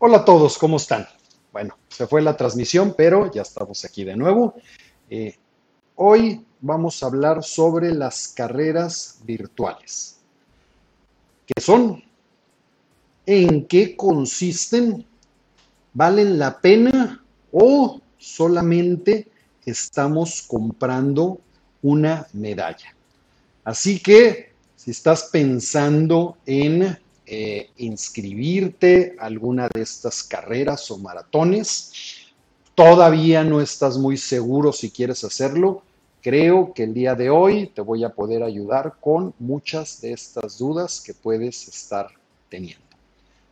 Hola a todos, ¿cómo están? Bueno, se fue la transmisión, pero ya estamos aquí de nuevo. Eh, hoy vamos a hablar sobre las carreras virtuales. ¿Qué son? ¿En qué consisten? ¿Valen la pena o solamente estamos comprando una medalla? Así que si estás pensando en eh, inscribirte a alguna de estas carreras o maratones. Todavía no estás muy seguro si quieres hacerlo. Creo que el día de hoy te voy a poder ayudar con muchas de estas dudas que puedes estar teniendo.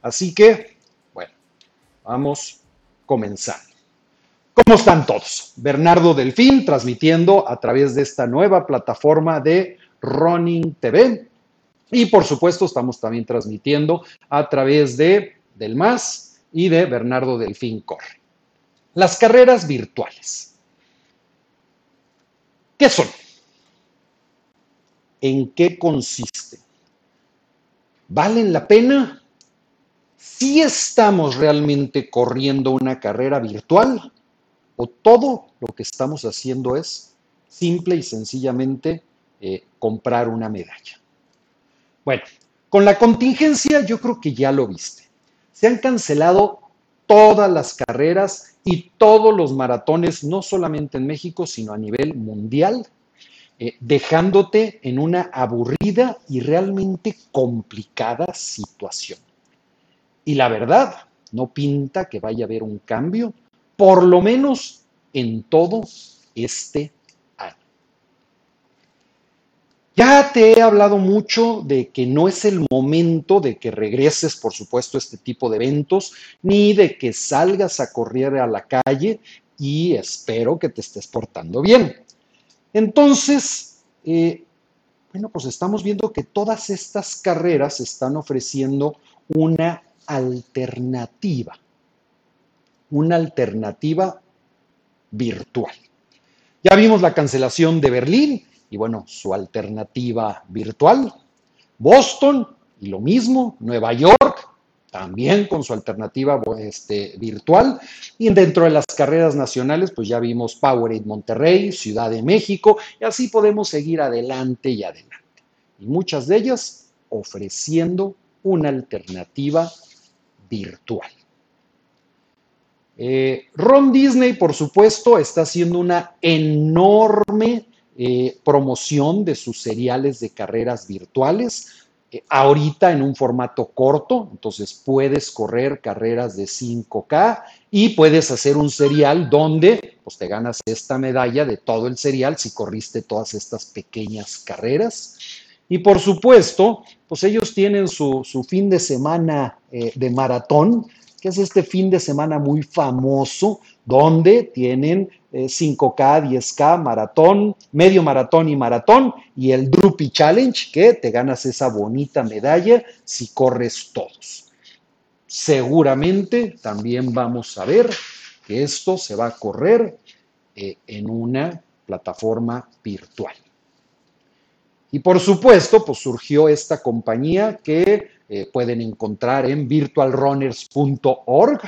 Así que, bueno, vamos comenzando. ¿Cómo están todos? Bernardo Delfín transmitiendo a través de esta nueva plataforma de Running TV. Y por supuesto, estamos también transmitiendo a través de Del Más y de Bernardo Delfín Corre. Las carreras virtuales. ¿Qué son? ¿En qué consisten? ¿Valen la pena? ¿Si estamos realmente corriendo una carrera virtual? ¿O todo lo que estamos haciendo es simple y sencillamente eh, comprar una medalla? Bueno, con la contingencia yo creo que ya lo viste. Se han cancelado todas las carreras y todos los maratones, no solamente en México, sino a nivel mundial, eh, dejándote en una aburrida y realmente complicada situación. Y la verdad, no pinta que vaya a haber un cambio, por lo menos en todo este ya te he hablado mucho de que no es el momento de que regreses, por supuesto, a este tipo de eventos, ni de que salgas a correr a la calle y espero que te estés portando bien. Entonces, eh, bueno, pues estamos viendo que todas estas carreras están ofreciendo una alternativa, una alternativa virtual. Ya vimos la cancelación de Berlín, y bueno, su alternativa virtual. Boston, y lo mismo, Nueva York, también con su alternativa este, virtual. Y dentro de las carreras nacionales, pues ya vimos Powerade Monterrey, Ciudad de México, y así podemos seguir adelante y adelante. Y muchas de ellas ofreciendo una alternativa virtual. Eh, Ron Disney, por supuesto, está haciendo una enorme eh, promoción de sus seriales de carreras virtuales. Eh, ahorita en un formato corto, entonces puedes correr carreras de 5K y puedes hacer un serial donde pues, te ganas esta medalla de todo el serial si corriste todas estas pequeñas carreras. Y por supuesto, pues ellos tienen su, fin de semana eh, de maratón, que es este fin de semana muy famoso, donde tienen 5K, eh, 10K, maratón, medio maratón y maratón, y el Drupi Challenge, que te ganas esa bonita medalla si corres todos. Seguramente también vamos a ver que esto se va a correr eh, en una plataforma virtual. Y por supuesto, pues surgió esta compañía que eh, pueden encontrar en virtualrunners.org,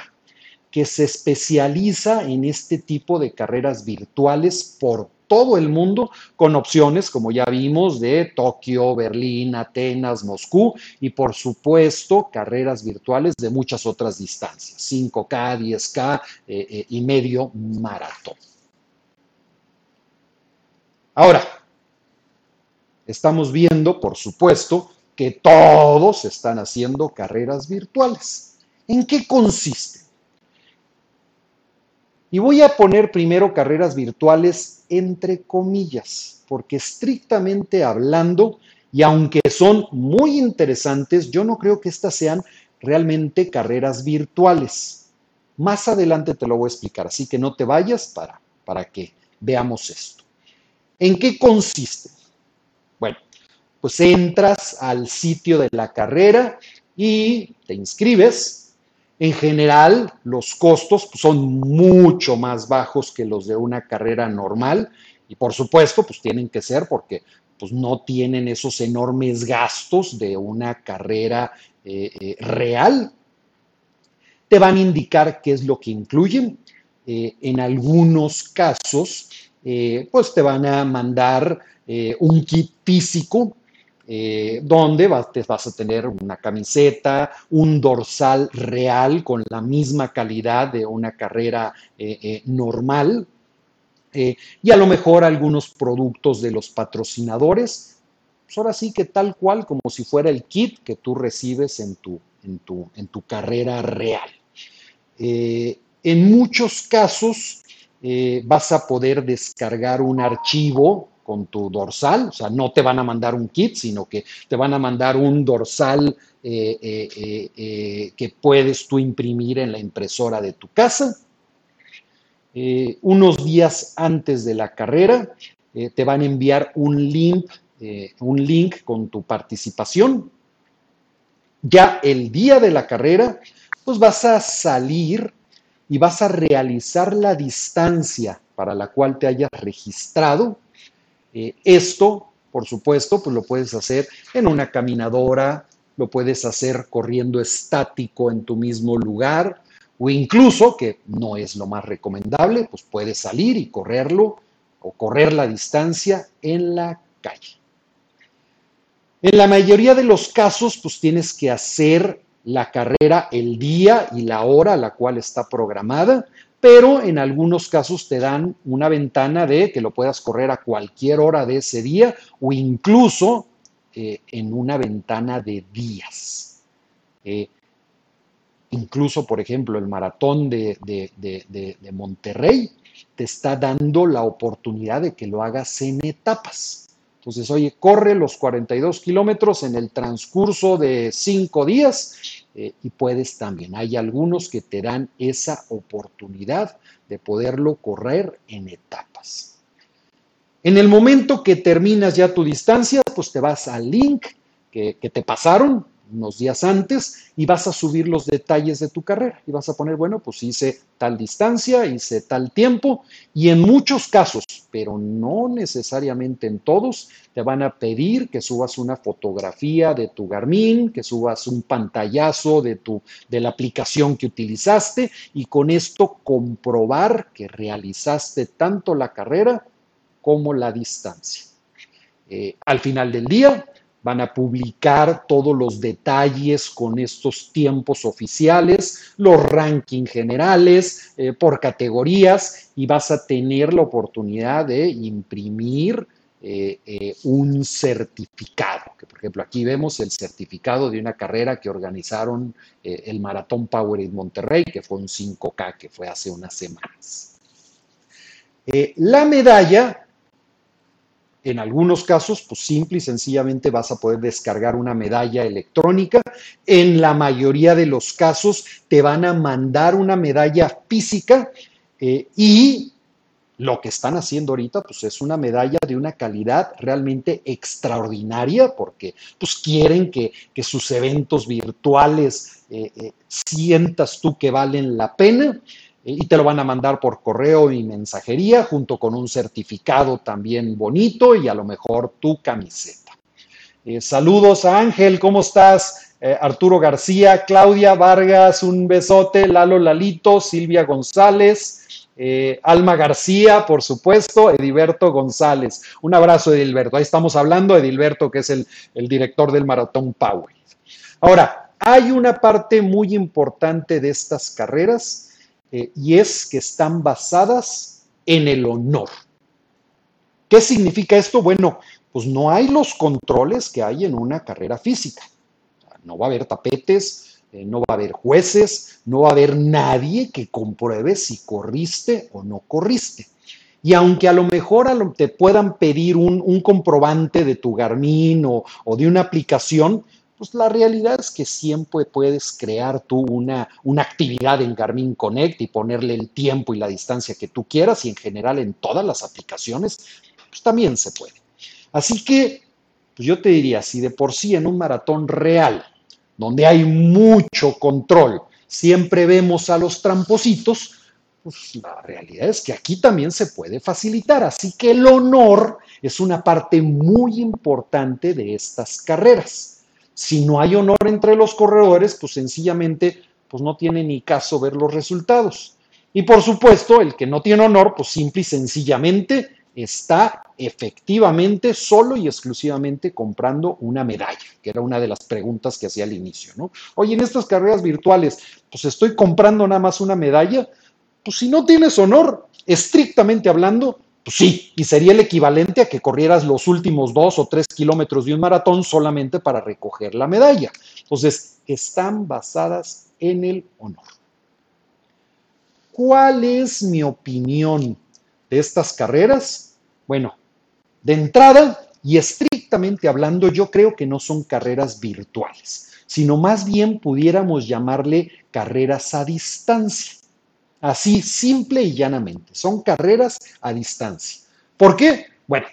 que se especializa en este tipo de carreras virtuales por todo el mundo, con opciones, como ya vimos, de Tokio, Berlín, Atenas, Moscú y por supuesto carreras virtuales de muchas otras distancias, 5K, 10K eh, eh, y medio maratón. Ahora, estamos viendo, por supuesto, que todos están haciendo carreras virtuales. ¿En qué consiste? Y voy a poner primero carreras virtuales entre comillas, porque estrictamente hablando, y aunque son muy interesantes, yo no creo que estas sean realmente carreras virtuales. Más adelante te lo voy a explicar, así que no te vayas para, para que veamos esto. ¿En qué consiste? Bueno, pues entras al sitio de la carrera y te inscribes, en general, los costos son mucho más bajos que los de una carrera normal y por supuesto, pues tienen que ser porque pues, no tienen esos enormes gastos de una carrera eh, eh, real. te van a indicar qué es lo que incluyen. Eh, en algunos casos, pues te van a mandar un kit físico donde vas, te vas a tener una camiseta, un dorsal real con la misma calidad de una carrera normal y a lo mejor algunos productos de los patrocinadores. Pues ahora sí que tal cual como si fuera el kit que tú recibes en tu, en tu, en tu carrera real. Eh, en muchos casos eh, vas a poder descargar un archivo con tu dorsal, o sea, no te van a mandar un kit, sino que te van a mandar un dorsal eh, que puedes tú imprimir en la impresora de tu casa. unos días antes de la carrera te van a enviar un link, un link con tu participación. Ya el día de la carrera pues vas a salir y vas a realizar la distancia para la cual te hayas registrado. Eh, esto, por supuesto, pues lo puedes hacer en una caminadora, lo puedes hacer corriendo estático en tu mismo lugar o incluso, que no es lo más recomendable, pues puedes salir y correrlo o correr la distancia en la calle. En la mayoría de los casos, pues tienes que hacer la carrera el día y la hora a la cual está programada, pero en algunos casos te dan una ventana de que lo puedas correr a cualquier hora de ese día o incluso eh, en una ventana de días. Eh, incluso, por ejemplo, el maratón de, de Monterrey te está dando la oportunidad de que lo hagas en etapas. Entonces, oye, corre los 42 kilómetros en el transcurso de cinco días eh, y puedes también. Hay algunos que te dan esa oportunidad de poderlo correr en etapas. En el momento que terminas ya tu distancia, pues te vas al link que, que te pasaron, unos días antes y vas a subir los detalles de tu carrera y vas a poner, bueno, pues hice tal distancia, hice tal tiempo y en muchos casos, pero no necesariamente en todos, te van a pedir que subas una fotografía de tu Garmin, que subas un pantallazo de tu de la aplicación que utilizaste y con esto comprobar que realizaste tanto la carrera como la distancia. Eh, al final del día, van a publicar todos los detalles con estos tiempos oficiales, los rankings generales eh, por categorías y vas a tener la oportunidad de imprimir eh, eh, un certificado, por ejemplo aquí vemos el certificado de una carrera que organizaron el Maratón Power in Monterrey, que fue un 5K, que fue hace unas semanas. la medalla en algunos casos, pues simple y sencillamente vas a poder descargar una medalla electrónica. En la mayoría de los casos te van a mandar una medalla física eh, y lo que están haciendo ahorita, pues es una medalla de una calidad realmente extraordinaria porque pues quieren que, sus eventos virtuales eh, eh, sientas tú que valen la pena y te lo van a mandar por correo y mensajería junto con un certificado también bonito y a lo mejor tu camiseta. Eh, saludos a Ángel, ¿cómo estás? Eh, Arturo García, Claudia Vargas, un besote, Lalo Lalito, Silvia González, eh, Alma García, por supuesto, Edilberto González. Un abrazo, Edilberto. Ahí estamos hablando, Edilberto, que es el, el director del Maratón Power. Ahora, hay una parte muy importante de estas carreras eh, y es que están basadas en el honor. ¿Qué significa esto? Bueno, pues no hay los controles que hay en una carrera física. No va a haber tapetes, eh, no va a haber jueces, no va a haber nadie que compruebe si corriste o no corriste. Y aunque a lo mejor te puedan pedir un, comprobante de tu Garmin o, o de una aplicación, pues la realidad es que siempre puedes crear tú una, una actividad en Garmin Connect y ponerle el tiempo y la distancia que tú quieras y en general en todas las aplicaciones, pues también se puede. Así que, pues yo te diría, si de por sí en un maratón real, donde hay mucho control, siempre vemos a los trampositos, pues la realidad es que aquí también se puede facilitar. Así que el honor es una parte muy importante de estas carreras. Si no hay honor entre los corredores, pues sencillamente pues no tiene ni caso ver los resultados. Y por supuesto, el que no tiene honor, pues simple y sencillamente está efectivamente solo y exclusivamente comprando una medalla, que era una de las preguntas que hacía al inicio, ¿no? Oye, en estas carreras virtuales, pues estoy comprando nada más una medalla, pues si no tienes honor, estrictamente hablando, pues sí, y sería el equivalente a que corrieras los últimos dos o tres kilómetros de un maratón solamente para recoger la medalla. Entonces, están basadas en el honor. ¿Cuál es mi opinión de estas carreras? Bueno, de entrada y estrictamente hablando, yo creo que no son carreras virtuales, sino más bien pudiéramos llamarle carreras a distancia. Así, simple y llanamente. Son carreras a distancia. ¿Por qué? Bueno,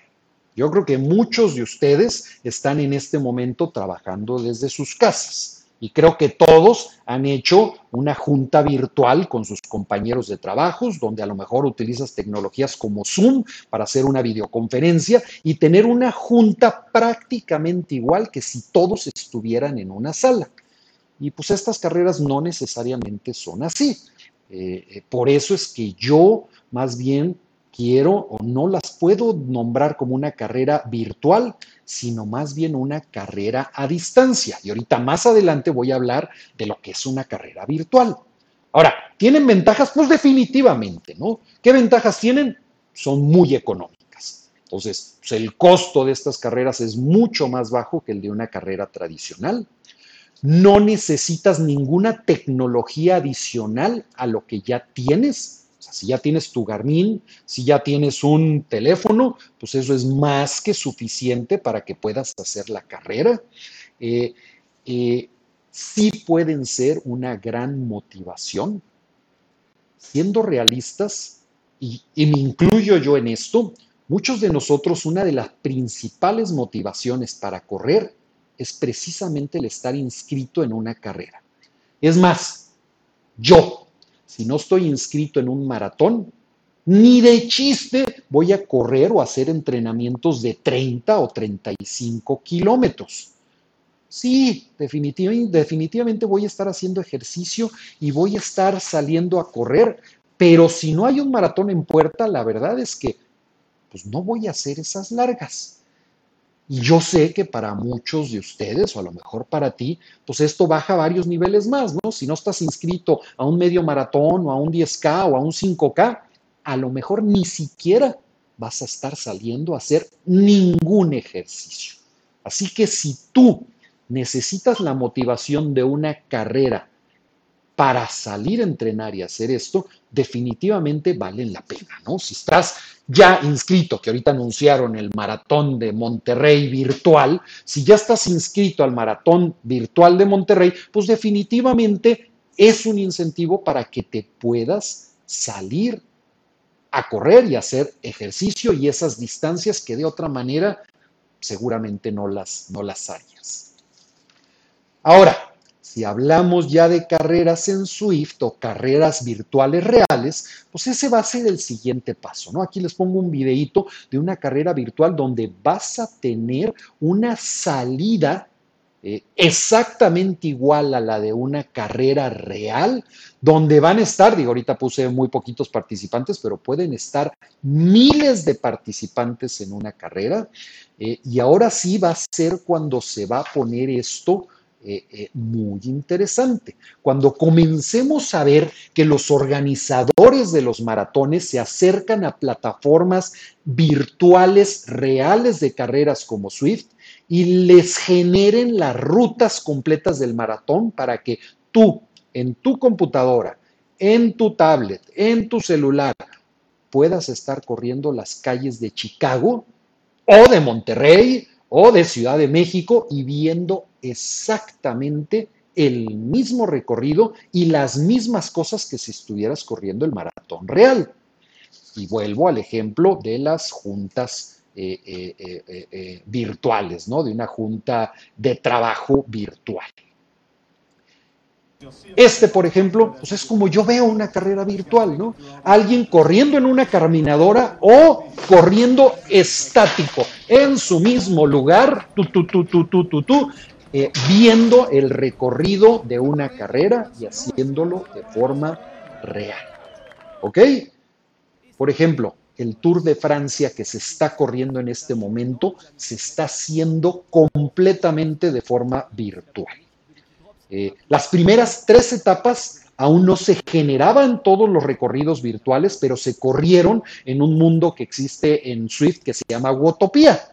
yo creo que muchos de ustedes están en este momento trabajando desde sus casas. Y creo que todos han hecho una junta virtual con sus compañeros de trabajos, donde a lo mejor utilizas tecnologías como Zoom para hacer una videoconferencia y tener una junta prácticamente igual que si todos estuvieran en una sala. Y pues estas carreras no necesariamente son así. Eh, eh, por eso es que yo más bien quiero o no las puedo nombrar como una carrera virtual, sino más bien una carrera a distancia. Y ahorita más adelante voy a hablar de lo que es una carrera virtual. Ahora, ¿tienen ventajas? Pues definitivamente, ¿no? ¿Qué ventajas tienen? Son muy económicas. Entonces, el costo de estas carreras es mucho más bajo que el de una carrera tradicional. No necesitas ninguna tecnología adicional a lo que ya tienes. Si ya tienes tu Garmin, si ya tienes un teléfono, pues eso es más que suficiente para que puedas hacer la carrera. Eh, eh, sí pueden ser una gran motivación. Siendo realistas, y me incluyo yo en esto, muchos de nosotros una de las principales motivaciones para correr es precisamente el estar inscrito en una carrera. Es más, yo, si no estoy inscrito en un maratón, ni de chiste voy a correr o hacer entrenamientos de 30 o 35 kilómetros. Sí, definitivamente, definitivamente voy a estar haciendo ejercicio y voy a estar saliendo a correr, pero si no hay un maratón en puerta, la verdad es que pues no voy a hacer esas largas. Y yo sé que para muchos de ustedes, o a lo mejor para ti, pues esto baja varios niveles más, ¿no? Si no estás inscrito a un medio maratón o a un 10K o a un 5K, a lo mejor ni siquiera vas a estar saliendo a hacer ningún ejercicio. Así que si tú necesitas la motivación de una carrera para salir a entrenar y hacer esto, definitivamente valen la pena, ¿no? Si estás ya inscrito, que ahorita anunciaron el maratón de Monterrey virtual, si ya estás inscrito al maratón virtual de Monterrey, pues definitivamente es un incentivo para que te puedas salir a correr y hacer ejercicio y esas distancias que de otra manera seguramente no las, no las harías. Ahora, si hablamos ya de carreras en Swift o carreras virtuales reales, pues ese va a ser el siguiente paso, ¿no? Aquí les pongo un videito de una carrera virtual donde vas a tener una salida eh, exactamente igual a la de una carrera real, donde van a estar, digo, ahorita puse muy poquitos participantes, pero pueden estar miles de participantes en una carrera. Eh, y ahora sí va a ser cuando se va a poner esto eh, eh, muy interesante. Cuando comencemos a ver que los organizadores de los maratones se acercan a plataformas virtuales reales de carreras como Swift y les generen las rutas completas del maratón para que tú en tu computadora, en tu tablet, en tu celular, puedas estar corriendo las calles de Chicago o de Monterrey o de Ciudad de México y viendo exactamente el mismo recorrido y las mismas cosas que si estuvieras corriendo el maratón real. Y vuelvo al ejemplo de las juntas eh, eh, eh, virtuales, ¿no? De una junta de trabajo virtual. Este, por ejemplo, pues es como yo veo una carrera virtual, ¿no? Alguien corriendo en una caminadora o corriendo estático en su mismo lugar, tú, tú, tú, tú, tú, tú, tú, eh, viendo el recorrido de una carrera y haciéndolo de forma real. ¿Ok? Por ejemplo, el Tour de Francia que se está corriendo en este momento se está haciendo completamente de forma virtual. Eh, las primeras tres etapas aún no se generaban todos los recorridos virtuales, pero se corrieron en un mundo que existe en Swift que se llama Wotopia.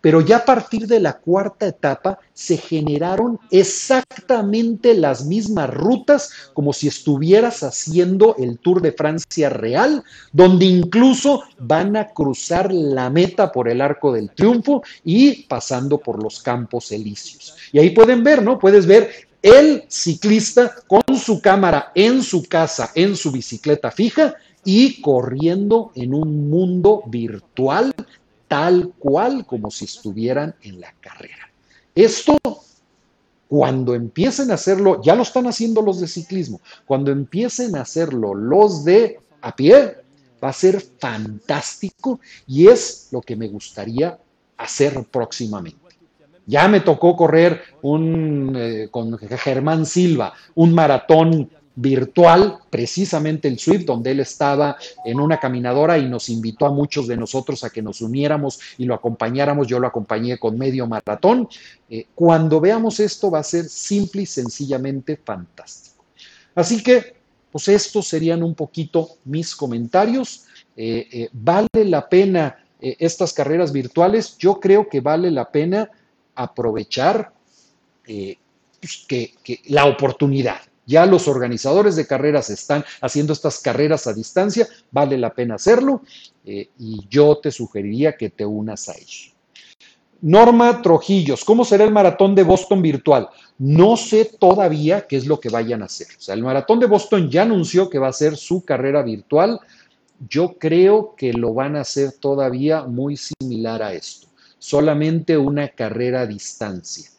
Pero ya a partir de la cuarta etapa se generaron exactamente las mismas rutas como si estuvieras haciendo el Tour de Francia real, donde incluso van a cruzar la meta por el Arco del Triunfo y pasando por los Campos Elíseos. Y ahí pueden ver, ¿no? Puedes ver el ciclista con su cámara en su casa, en su bicicleta fija y corriendo en un mundo virtual tal cual como si estuvieran en la carrera. Esto, cuando empiecen a hacerlo, ya lo están haciendo los de ciclismo, cuando empiecen a hacerlo los de a pie, va a ser fantástico y es lo que me gustaría hacer próximamente. Ya me tocó correr un, eh, con Germán Silva, un maratón virtual, precisamente el Swift, donde él estaba en una caminadora y nos invitó a muchos de nosotros a que nos uniéramos y lo acompañáramos. Yo lo acompañé con medio maratón. Eh, cuando veamos esto va a ser simple y sencillamente fantástico. Así que, pues estos serían un poquito mis comentarios. Eh, ¿Vale la pena estas carreras virtuales? Yo creo que vale la pena aprovechar pues, que la oportunidad ya los organizadores de carreras están haciendo estas carreras a distancia, vale la pena hacerlo eh, y yo te sugeriría que te unas a ello. Norma Trojillos, ¿cómo será el maratón de Boston virtual? No sé todavía qué es lo que vayan a hacer. O sea, el maratón de Boston ya anunció que va a ser su carrera virtual. Yo creo que lo van a hacer todavía muy similar a esto, solamente una carrera a distancia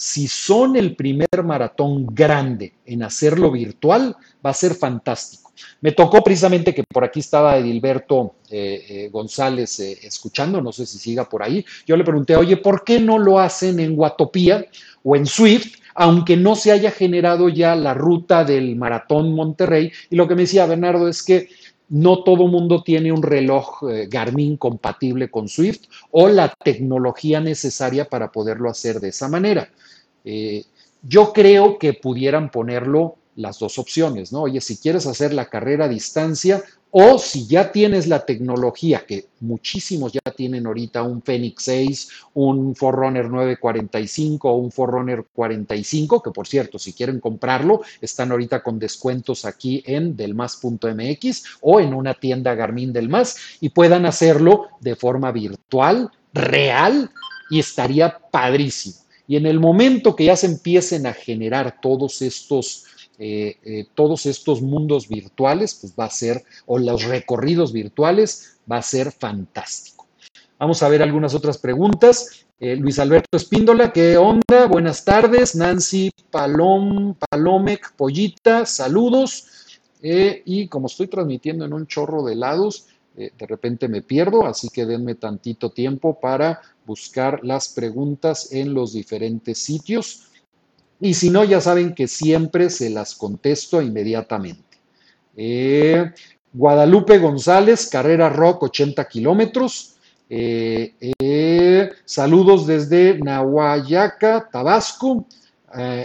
si son el primer maratón grande en hacerlo virtual, va a ser fantástico. Me tocó precisamente que por aquí estaba Edilberto eh, eh, González eh, escuchando, no sé si siga por ahí. Yo le pregunté, oye, ¿por qué no lo hacen en Guatopía o en Swift? aunque no se haya generado ya la ruta del maratón Monterrey. Y lo que me decía Bernardo es que no todo mundo tiene un reloj Garmin compatible con Swift o la tecnología necesaria para poderlo hacer de esa manera. Eh, yo creo que pudieran ponerlo las dos opciones, ¿no? Oye, si quieres hacer la carrera a distancia o si ya tienes la tecnología, que muchísimos ya tienen ahorita un Fenix 6, un Forerunner 945 o un Forerunner 45, que por cierto, si quieren comprarlo, están ahorita con descuentos aquí en delmas.mx o en una tienda Garmin del Más y puedan hacerlo de forma virtual, real y estaría padrísimo. Y en el momento que ya se empiecen a generar todos estos, eh, eh, todos estos mundos virtuales, pues va a ser, o los recorridos virtuales, va a ser fantástico. Vamos a ver algunas otras preguntas. Eh, Luis Alberto Espíndola, ¿qué onda? Buenas tardes. Nancy Palom, Palomec Pollita, saludos. y como estoy transmitiendo en un chorro de lados, de repente me pierdo, así que denme tantito tiempo para buscar las preguntas en los diferentes sitios. Y si no, ya saben que siempre se las contesto inmediatamente. Eh, Guadalupe González, Carrera Rock, 80 kilómetros. Eh, eh, saludos desde Nahuayaca, Tabasco.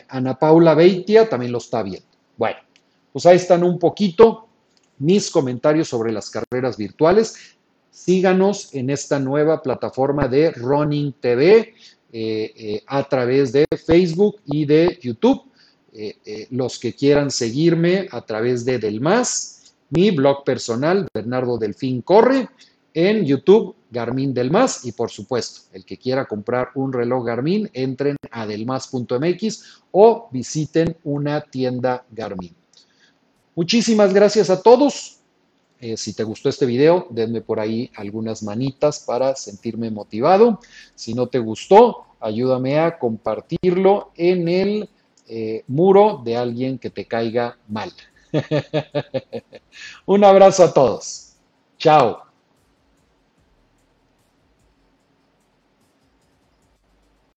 Ana Paula Beitia también lo está viendo. Bueno, pues ahí están un poquito mis comentarios sobre las carreras virtuales síganos en esta nueva plataforma de Running TV eh, eh, a través de Facebook y de YouTube. Eh, los que quieran seguirme a través de Del Más, mi blog personal, Bernardo Delfín Corre, en YouTube, Garmin Del Más, y por supuesto, el que quiera comprar un reloj Garmin, entren a delmas.mx o visiten una tienda Garmin. Muchísimas gracias a todos. Eh, si te gustó este video, denme por ahí algunas manitas para sentirme motivado. Si no te gustó, ayúdame a compartirlo en el eh, muro de alguien que te caiga mal. Un abrazo a todos. Chao.